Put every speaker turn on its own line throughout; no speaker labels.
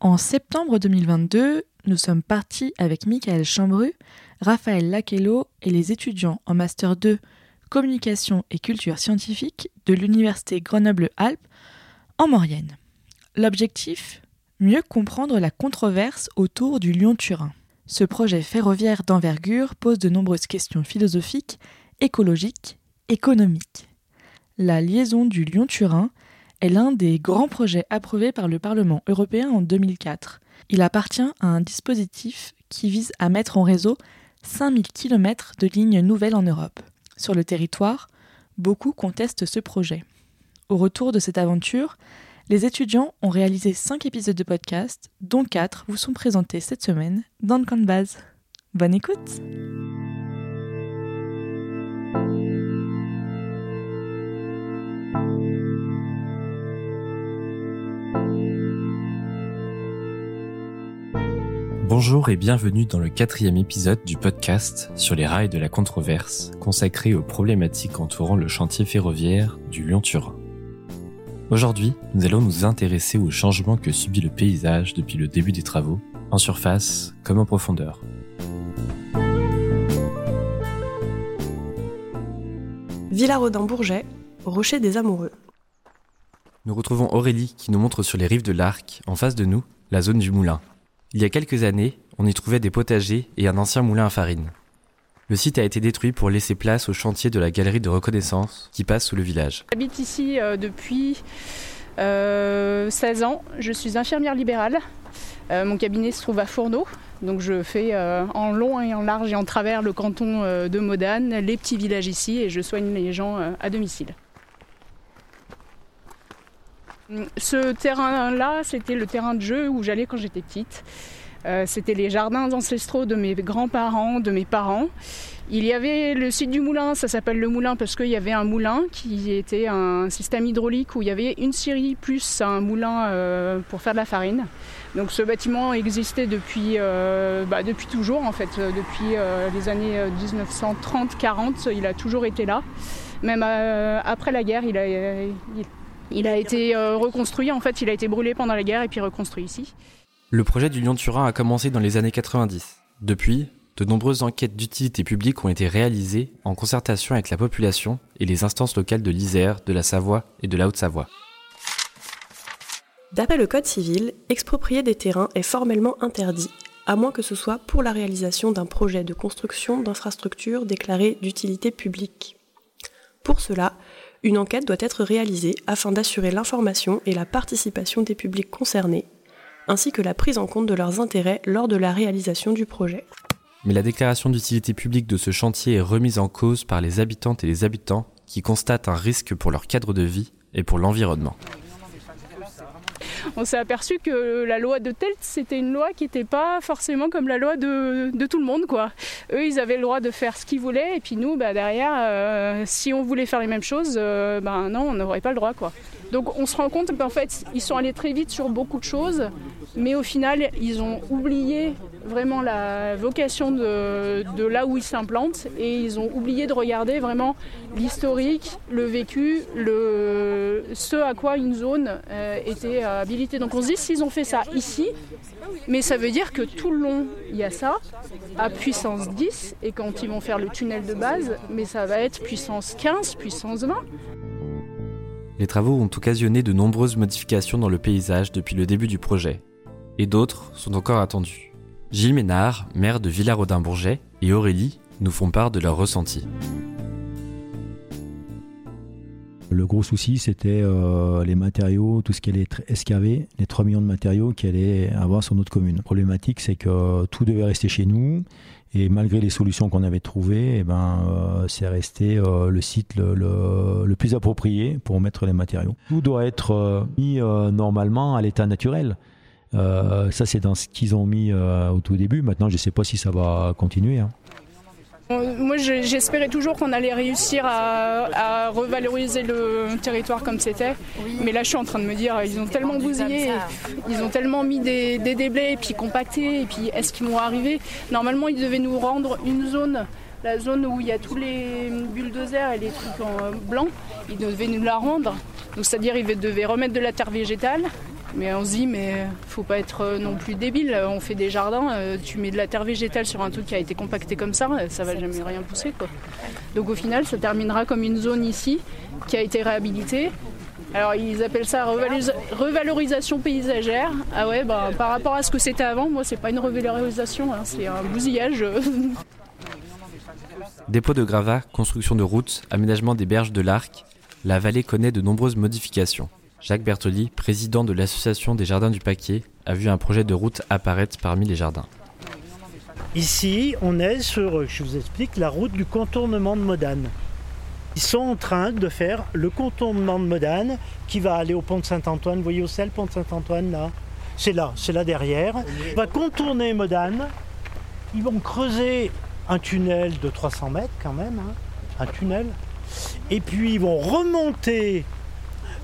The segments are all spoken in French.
En septembre 2022, nous sommes partis avec Michael Chambru, Raphaël Laquello et les étudiants en Master 2 Communication et Culture Scientifique de l'Université Grenoble-Alpes en Maurienne. L'objectif? Mieux comprendre la controverse autour du Lyon-Turin. Ce projet ferroviaire d'envergure pose de nombreuses questions philosophiques, écologiques, économiques. La liaison du Lyon-Turin est l'un des grands projets approuvés par le Parlement européen en 2004. Il appartient à un dispositif qui vise à mettre en réseau 5000 km de lignes nouvelles en Europe. Sur le territoire, beaucoup contestent ce projet. Au retour de cette aventure, les étudiants ont réalisé 5 épisodes de podcast, dont 4 vous sont présentés cette semaine dans le camp de base. Bonne écoute!
Bonjour et bienvenue dans le quatrième épisode du podcast sur les rails de la controverse, consacré aux problématiques entourant le chantier ferroviaire du Lyon-Turin. Aujourd'hui, nous allons nous intéresser aux changements que subit le paysage depuis le début des travaux, en surface comme en profondeur.
Villarodin-Bourget, Rocher des Amoureux.
Nous retrouvons Aurélie qui nous montre sur les rives de l'Arc, en face de nous, la zone du moulin, il y a quelques années, on y trouvait des potagers et un ancien moulin à farine. Le site a été détruit pour laisser place au chantier de la galerie de reconnaissance qui passe sous le village.
J'habite ici euh, depuis 16 euh, ans. Je suis infirmière libérale. Euh, mon cabinet se trouve à Fourneau. Donc je fais en long et en large et en travers le canton de Modane, les petits villages ici et je soigne les gens à domicile. Ce terrain-là, c'était le terrain de jeu où j'allais quand j'étais petite. Euh, c'était les jardins ancestraux de mes grands-parents, de mes parents. Il y avait le site du moulin, ça s'appelle le moulin parce qu'il y avait un moulin qui était un système hydraulique où il y avait une scierie plus un moulin euh, pour faire de la farine. Donc ce bâtiment existait depuis, euh, bah, depuis toujours en fait, depuis les années 1930-40, il a toujours été là. Même après la guerre, il a, il a été euh, reconstruit, en fait, il a été brûlé pendant la guerre et puis reconstruit ici.
Le projet du Lyon-Turin a commencé dans les années 90. Depuis, de nombreuses enquêtes d'utilité publique ont été réalisées en concertation avec la population et les instances locales de l'Isère, de la Savoie et de la Haute-Savoie.
D'après le Code civil, exproprier des terrains est formellement interdit, à moins que ce soit pour la réalisation d'un projet de construction d'infrastructures déclarées d'utilité publique. Pour cela, une enquête doit être réalisée afin d'assurer l'information et la participation des publics concernés, ainsi que la prise en compte de leurs intérêts lors de la réalisation du projet.
Mais la déclaration d'utilité publique de ce chantier est remise en cause par les habitantes et les habitants qui constatent un risque pour leur cadre de vie et pour l'environnement
on s'est aperçu que la loi de Telt, c'était une loi qui n'était pas forcément comme la loi de, tout le monde. Quoi. Eux, ils avaient le droit de faire ce qu'ils voulaient, et puis nous, bah, derrière, euh, si on voulait faire les mêmes choses, euh, bah, non, on n'aurait pas le droit. Quoi. Donc on se rend compte qu'en fait, ils sont allés très vite sur beaucoup de choses, mais au final, ils ont oublié vraiment la vocation de, là où ils s'implantent et ils ont oublié de regarder vraiment l'historique, le vécu, ce à quoi une zone euh, était habilitée. Donc on se dit, s'ils ont fait ça ici, mais ça veut dire que tout le long, il y a ça, à puissance 10, et quand ils vont faire le tunnel de base, mais ça va être puissance 15, puissance 20.
Les travaux ont occasionné de nombreuses modifications dans le paysage depuis le début du projet, et d'autres sont encore attendus. Gilles Ménard, maire de Villarodin-Bourget, et Aurélie nous font part de leurs ressentis.
Le gros souci, c'était euh, les matériaux, tout ce qui allait être excavé, les 3 millions de matériaux qu'il allait avoir sur notre commune. La problématique, c'est que tout devait rester chez nous. Et malgré les solutions qu'on avait trouvées, eh ben, euh, c'est resté euh, le site le, plus approprié pour mettre les matériaux. Tout doit être mis normalement à l'état naturel. Ça, c'est dans ce qu'ils ont mis au tout début. Maintenant, je ne sais pas si ça va continuer. Hein.
Moi, j'espérais toujours qu'on allait réussir à, revaloriser le territoire comme c'était. Mais là, je suis en train de me dire, ils ont tellement bousillé, ils ont tellement mis des, déblais, et puis compacté, et puis est-ce qu'ils vont arriver? Normalement, ils devaient nous rendre une zone la zone où il y a tous les bulldozers et les trucs en blanc, ils devaient nous la rendre. Donc c'est-à-dire ils devaient remettre de la terre végétale Mais on se dit, mais faut pas être euh, non plus débile. On fait des jardins, euh, tu mets de la terre végétale sur un truc qui a été compacté comme ça, ça va jamais rien pousser. Quoi. Donc au final, ça terminera comme une zone ici qui a été réhabilitée. Alors ils appellent ça revalorisation paysagère. Ah ouais, bah, par rapport à ce que c'était avant, moi c'est pas une revalorisation, hein, c'est un bousillage.
Dépôt de gravats, construction de routes, aménagement des berges de l'Arc, la vallée connaît de nombreuses modifications. Jacques Bertoli, président de l'association des jardins du Paquet, a vu un projet de route apparaître parmi les jardins.
Ici, on est sur, je vous explique, la route du contournement de Modane. Ils sont en train de faire le contournement de Modane qui va aller au pont de Saint-Antoine. Vous voyez où c'est le pont de Saint-Antoine là? C'est là, c'est là derrière. On va contourner Modane. Ils vont creuser un tunnel de 300 mètres quand même, hein. un tunnel. Et puis ils vont remonter,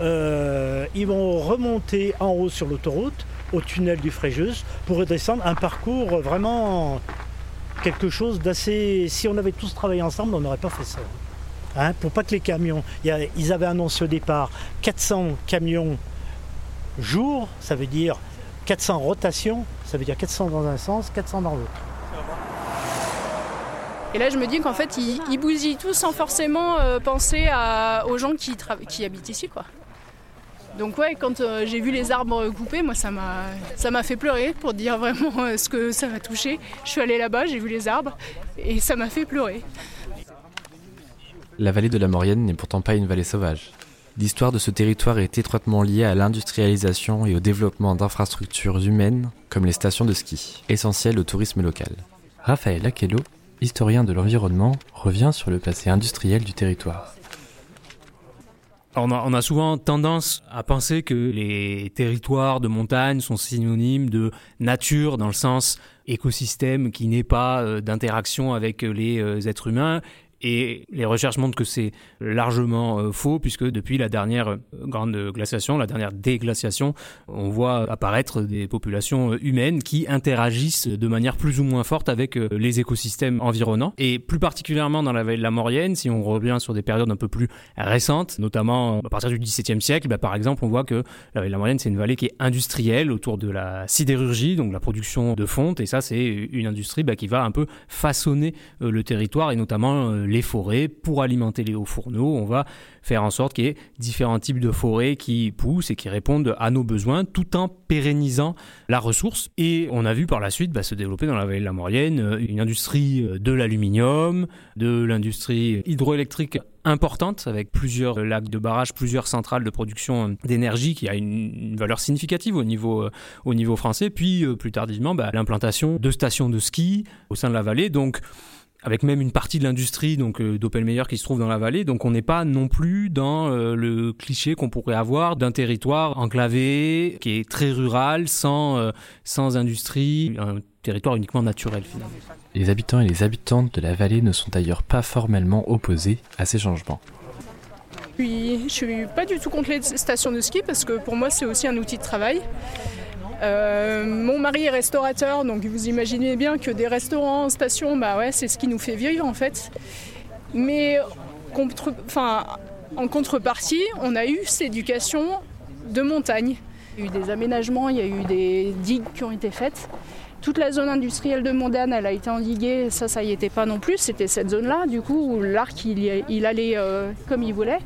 euh, ils vont remonter en haut sur l'autoroute, au tunnel du Fréjus, pour redescendre un parcours vraiment quelque chose d'assez. Si on avait tous travaillé ensemble, on n'aurait pas fait ça. Hein, pour pas que les camions. ils avaient annoncé au départ 400 camions jour, ça veut dire 400 rotations, ça veut dire 400 dans un sens, 400 dans l'autre.
Et là, je me dis qu'en fait, ils, bousillent tous sans forcément euh, penser aux gens qui, qui habitent ici, quoi. Donc ouais, quand euh, j'ai vu les arbres coupés, moi ça m'a ça m'a fait pleurer pour dire vraiment euh, ce que ça m'a touché. Je suis allée là-bas, j'ai vu les arbres et ça m'a fait pleurer.
La vallée de la Maurienne n'est pourtant pas une vallée sauvage. L'histoire de ce territoire est étroitement liée à l'industrialisation et au développement d'infrastructures humaines comme les stations de ski, essentielles au tourisme local. Raphaël Aquello, historien de l'environnement, revient sur le passé industriel du territoire.
On a, on a, souvent tendance à penser que les territoires de montagne sont synonymes de nature dans le sens écosystème qui n'est pas euh, d'interaction avec les euh, êtres humains et les recherches montrent que c'est largement euh, faux, puisque depuis la dernière euh, grande glaciation, la dernière déglaciation, on voit apparaître des populations euh, humaines qui interagissent de manière plus ou moins forte avec les écosystèmes environnants. Et plus particulièrement dans la vallée de la Maurienne, si on revient sur des périodes un peu plus récentes, notamment à partir du XVIIe siècle, bah, par exemple, on voit que la vallée de la Maurienne, c'est une vallée qui est industrielle autour de la sidérurgie, donc la production de fonte, et ça, c'est une industrie bah, qui va un peu façonner le territoire, et notamment les forêts pour alimenter les hauts fourneaux. On va faire en sorte qu'il y ait différents types de forêts qui poussent et qui répondent à nos besoins tout en pérennisant la ressource. Et on a vu par la suite bah, se développer dans la vallée de la Maurienne euh, une industrie euh, de l'aluminium, de l'industrie hydroélectrique importante avec plusieurs lacs de barrage, plusieurs centrales de production d'énergie qui a une, valeur significative au niveau, euh, au niveau français. Puis plus tardivement, bah, l'implantation de stations de ski au sein de la vallée. Donc avec même une partie de l'industrie donc euh, d'Opelmeyer qui se trouve dans la vallée. Donc on n'est pas non plus dans euh, le cliché qu'on pourrait avoir d'un territoire enclavé qui est très rural, sans, euh, sans industrie, un territoire uniquement naturel finalement.
Les habitants et les habitantes de la vallée ne sont d'ailleurs pas formellement opposés à ces changements.
Oui, je suis pas du tout contre les stations de ski parce que pour moi c'est aussi un outil de travail. Euh, mon mari est restaurateur, donc vous imaginez bien que des restaurants en station, bah ouais, c'est ce qui nous fait vivre en fait. Mais en contrepartie, on a eu cette éducation de montagne. Il y a eu des aménagements, il y a eu des digues qui ont été faites. Toute la zone industrielle de Mondane, elle a été endiguée, ça, ça y était pas non plus. C'était cette zone-là, du coup, où l'arc, il, allait euh, comme il voulait.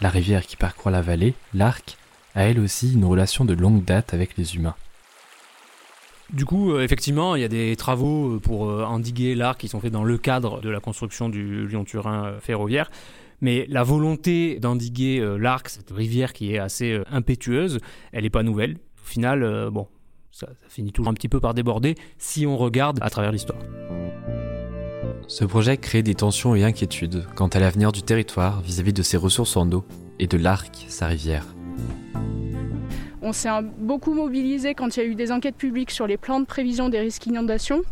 La rivière qui parcourt la vallée, l'arc, a elle aussi une relation de longue date avec les humains.
Du coup, euh, effectivement, il y a des travaux euh, pour euh, endiguer l'arc qui sont faits dans le cadre de la construction du Lyon-Turin ferroviaire. Mais la volonté d'endiguer l'arc, cette rivière qui est assez impétueuse, elle n'est pas nouvelle. Au final, bon, ça, finit toujours un petit peu par déborder si on regarde à travers l'histoire.
Ce projet crée des tensions et inquiétudes quant à l'avenir du territoire vis-à-vis -vis de ses ressources en eau et de l'arc, sa rivière.
On s'est beaucoup mobilisé quand il y a eu des enquêtes publiques sur les plans de prévision des risques d'inondation.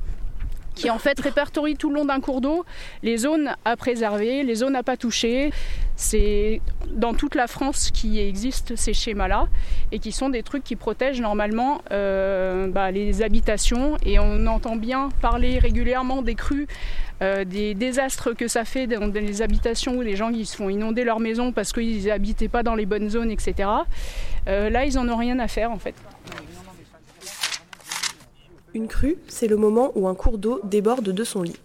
Qui en fait répertorie tout le long d'un cours d'eau les zones à préserver, les zones à pas toucher. C'est dans toute la France qui existent ces schémas-là et qui sont des trucs qui protègent normalement euh, bah, les habitations. Et on entend bien parler régulièrement des crues, euh, des désastres que ça fait dans les habitations où les gens qui se font inonder leur maison parce qu'ils n'habitaient pas dans les bonnes zones, etc. Euh, là, ils n'en ont rien à faire en fait.
Une crue, c'est le moment où un cours d'eau déborde de son lit.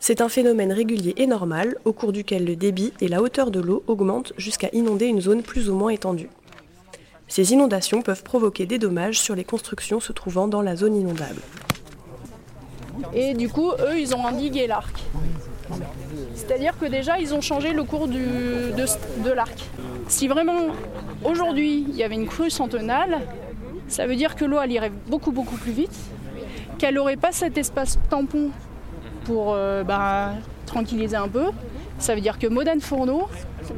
C'est un phénomène régulier et normal, au cours duquel le débit et la hauteur de l'eau augmentent jusqu'à inonder une zone plus ou moins étendue. Ces inondations peuvent provoquer des dommages sur les constructions se trouvant dans la zone inondable.
Et du coup, eux, ils ont endigué l'arc. C'est-à-dire que déjà, ils ont changé le cours de, l'arc. Si vraiment, aujourd'hui, il y avait une crue centenale, ça veut dire que l'eau, elle irait beaucoup, beaucoup plus vite qu'elle n'aurait pas cet espace tampon pour euh, bah, tranquilliser un peu. Ça veut dire que Modène Fourneau,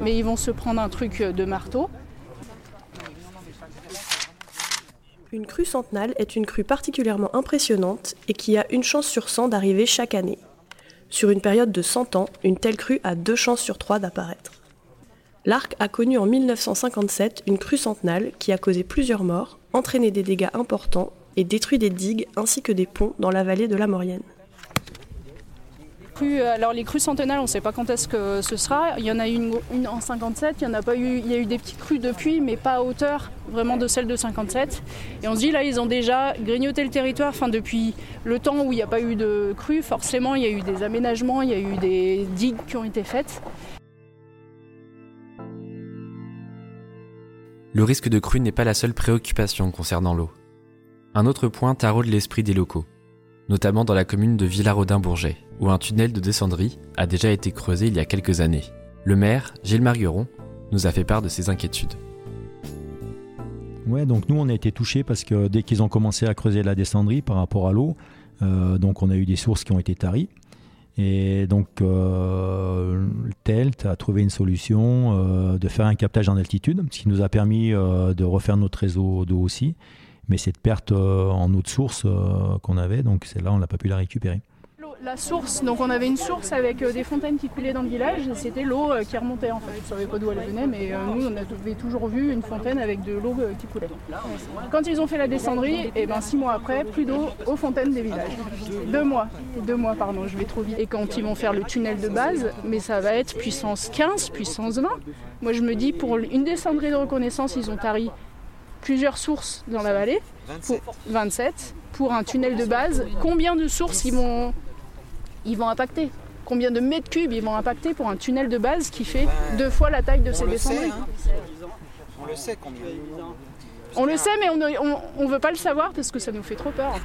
mais ils vont se prendre un truc de marteau.
Une crue centenale est une crue particulièrement impressionnante et qui a une chance sur 100 d'arriver chaque année. Sur une période de 100 ans, une telle crue a deux chances sur trois d'apparaître. L'Arc a connu en 1957 une crue centenale qui a causé plusieurs morts, entraîné des dégâts importants et détruit des digues ainsi que des ponts dans la vallée de la Maurienne.
Euh, alors les crues centenales, on ne sait pas quand est-ce que ce sera. Il y en a eu une, en 57, il y en a pas eu, il y a eu des petites crues depuis, mais pas à hauteur vraiment de celle de 57. Et on se dit là, ils ont déjà grignoté le territoire. Enfin, depuis le temps où il n'y a pas eu de crues, forcément, il y a eu des aménagements, il y a eu des digues qui ont été faites.
Le risque de crue n'est pas la seule préoccupation concernant l'eau. Un autre point taraude l'esprit des locaux, notamment dans la commune de Villarodin-Bourget, où un tunnel de descendrie a déjà été creusé il y a quelques années. Le maire, Gilles Margueron, nous a fait part de ses inquiétudes.
Ouais, donc nous on a été touchés parce que dès qu'ils ont commencé à creuser la descendrie par rapport à l'eau, euh, donc on a eu des sources qui ont été taries. Et donc euh, TELT a trouvé une solution euh, de faire un captage en altitude, ce qui nous a permis euh, de refaire notre réseau d'eau aussi mais cette perte euh, en eau de source euh, qu'on avait, donc celle-là, on n'a pas pu la récupérer.
La source, donc on avait une source avec euh, des fontaines qui coulaient dans le village, c'était l'eau qui remontait en fait. Je ne savais pas d'où elle venait, mais nous on avait toujours vu une fontaine avec de l'eau qui coulait. Quand ils ont fait la descendrie, et eh ben six mois après, plus d'eau aux fontaines des villages. Deux mois, deux mois pardon, je vais trop vite. Et quand ils vont faire le tunnel de base, mais ça va être puissance 15, puissance 20. Moi je me dis pour une descendrie de reconnaissance, ils ont tari plusieurs sources dans la vallée. 27. Pour, un tunnel de base. Combien de sources ils vont, ils vont impacter? Combien de mètres cubes ils vont impacter pour un tunnel de base qui fait deux fois la taille de ces descendants? hein.
On le sait combien.
On le sait, mais on ne veut pas le savoir parce que ça nous fait trop peur.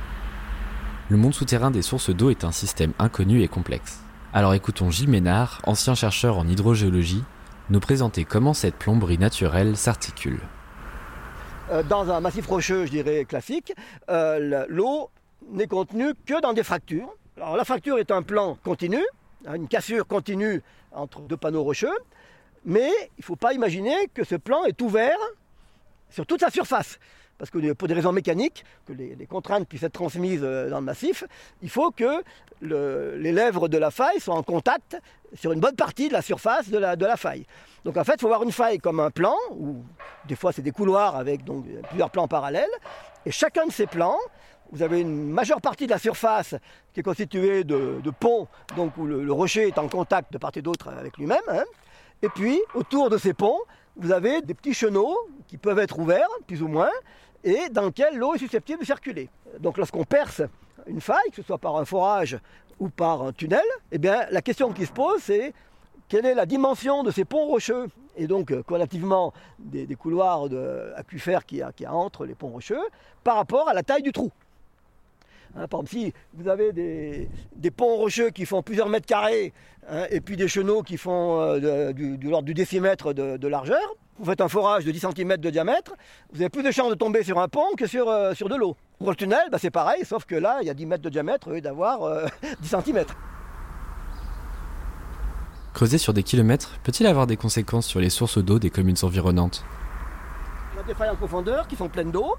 Le monde souterrain des sources d'eau est un système inconnu et complexe. Alors écoutons Gilles Ménard, ancien chercheur en hydrogéologie, nous présenter comment cette plomberie naturelle s'articule.
Euh, dans un massif rocheux, je dirais, classique, euh, l'eau n'est contenue que dans des fractures. La fracture est un plan continu, hein, une cassure continue entre deux panneaux rocheux, mais il ne faut pas imaginer que ce plan est ouvert sur toute sa surface. Parce que pour des raisons mécaniques, que les, contraintes puissent être transmises euh, dans le massif, il faut que les lèvres de la faille soient en contact sur une bonne partie de la surface de la, de la faille. Donc en fait, il faut voir une faille comme un plan, ou des fois c'est des couloirs avec donc, plusieurs plans parallèles, et chacun de ces plans, vous avez une majeure partie de la surface qui est constituée de, ponts, donc où le, rocher est en contact de part et d'autre avec lui-même, hein. et puis autour de ces ponts, vous avez des petits chenaux qui peuvent être ouverts, plus ou moins, et dans lesquels l'eau est susceptible de circuler. Donc lorsqu'on perce une faille, que ce soit par un forage ou par un tunnel, eh bien, la question qui se pose, c'est quelle est la dimension de ces ponts rocheux? Et donc euh, relativement des, couloirs aquifères qu'il entre les ponts rocheux par rapport à la taille du trou. Hein, par exemple, si vous avez des, ponts rocheux qui font plusieurs mètres carrés hein, et puis des chenaux qui font euh, du, l'ordre du décimètre de, largeur, vous faites un forage de 10 cm de diamètre, vous avez plus de chances de tomber sur un pont que sur, euh, sur de l'eau. Pour le tunnel, bah, c'est pareil, sauf que là, il y a 10 mètres de diamètre au lieu d'avoir 10 cm.
Creuser sur des kilomètres peut-il avoir des conséquences sur les sources d'eau des communes environnantes?
On a des failles en profondeur qui sont pleines d'eau.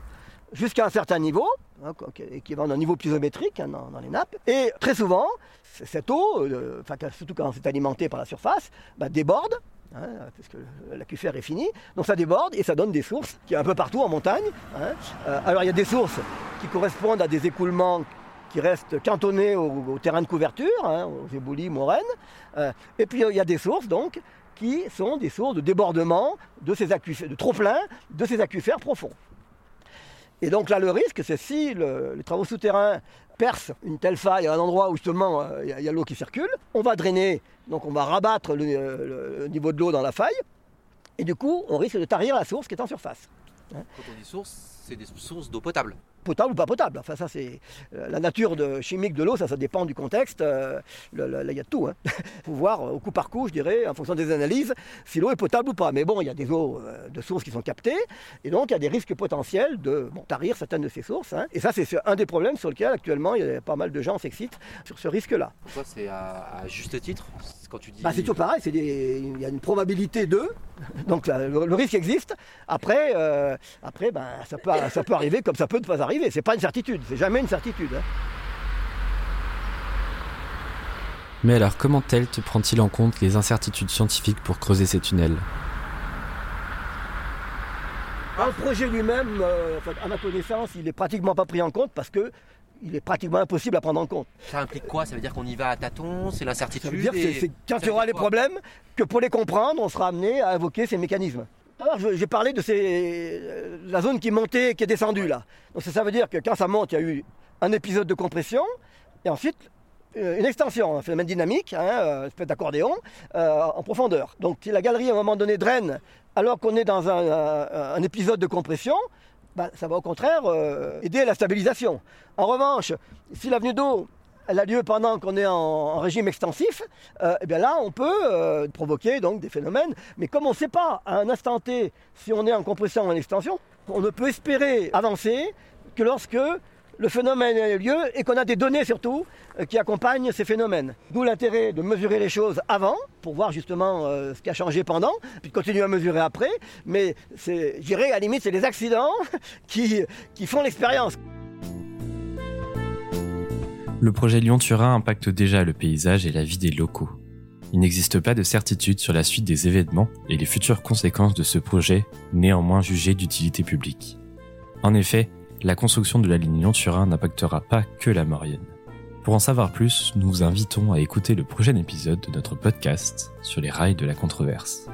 Jusqu'à un certain niveau, hein, équivalent d'un niveau pluviométrique hein, dans, les nappes. Et très souvent, cette eau, euh, surtout quand c'est alimenté par la surface, bah, déborde. Hein, parce que l'aquifère est fini, donc ça déborde et ça donne des sources qui un peu partout en montagne. Euh, alors il y a des sources qui correspondent à des écoulements qui restent cantonnés au, terrain de couverture, aux éboulis, moraines. Euh, et puis il y a des sources donc qui sont des sources de débordement de ces aquifères, de trop plein de ces aquifères profonds. Et donc là, le risque, c'est si les travaux souterrains percent une telle faille à un endroit où justement euh, il y a, l'eau qui circule, on va drainer, donc on va rabattre le, niveau de l'eau dans la faille, et du coup, on risque de tarir la source qui est en surface.
Quand on dit source, c'est des sources d'eau potable
potable ou pas potable. Enfin, ça, c'est euh, la nature de, chimique de l'eau, ça, ça dépend du contexte. Euh, là, il y a tout. Il hein. faut voir au coup par coup, je dirais, en fonction des analyses, si l'eau est potable ou pas. Mais bon, il y a des eaux euh, de sources qui sont captées, et donc il y a des risques potentiels de tarir certaines de ces sources. Hein. Et ça, c'est un des problèmes sur lesquels actuellement, il y a pas mal de gens s'excitent sur ce risque-là.
Pourquoi c'est à, juste titre quand tu dis...
Bah, c'est toujours pareil, il y a une probabilité de, donc le, risque existe. Après, après ben, ça, peut, ça peut arriver comme ça peut ne pas arriver. C'est pas une certitude, c'est jamais une certitude. Hein.
Mais alors, comment TELT prend-il en compte les incertitudes scientifiques pour creuser ces tunnels?
Le projet lui-même, euh, à ma connaissance, il n'est pratiquement pas pris en compte parce que il est pratiquement impossible à prendre en compte.
Ça implique quoi? Ça veut dire qu'on y va à tâtons? C'est l'incertitude Ça veut dire
que c'est quand il y aura les problèmes que pour les comprendre, on sera amené à invoquer ces mécanismes. Alors, j'ai parlé de euh, la zone qui montait et qui est descendue là. Donc ça, veut dire que quand ça monte, il y a eu un épisode de compression et ensuite euh, une extension, un phénomène dynamique, hein, euh, espèce d'accordéon, en profondeur. Donc si la galerie à un moment donné draine alors qu'on est dans un, épisode de compression, bah, ça va au contraire aider à la stabilisation. En revanche, si l'avenue d'eau elle a lieu pendant qu'on est en, régime extensif, et euh, eh bien là, on peut euh, provoquer donc des phénomènes. Mais comme on ne sait pas à un instant T si on est en compression ou en extension, on ne peut espérer avancer que lorsque le phénomène a lieu et qu'on a des données surtout euh, qui accompagnent ces phénomènes. D'où l'intérêt de mesurer les choses avant pour voir justement ce qui a changé pendant, puis de continuer à mesurer après. Mais je dirais à la limite, c'est les accidents qui, qui font l'expérience.
Le projet Lyon-Turin impacte déjà le paysage et la vie des locaux. Il n'existe pas de certitude sur la suite des événements et les futures conséquences de ce projet, néanmoins jugé d'utilité publique. En effet, la construction de la ligne Lyon-Turin n'impactera pas que la Maurienne. Pour en savoir plus, nous vous invitons à écouter le prochain épisode de notre podcast sur les rails de la controverse.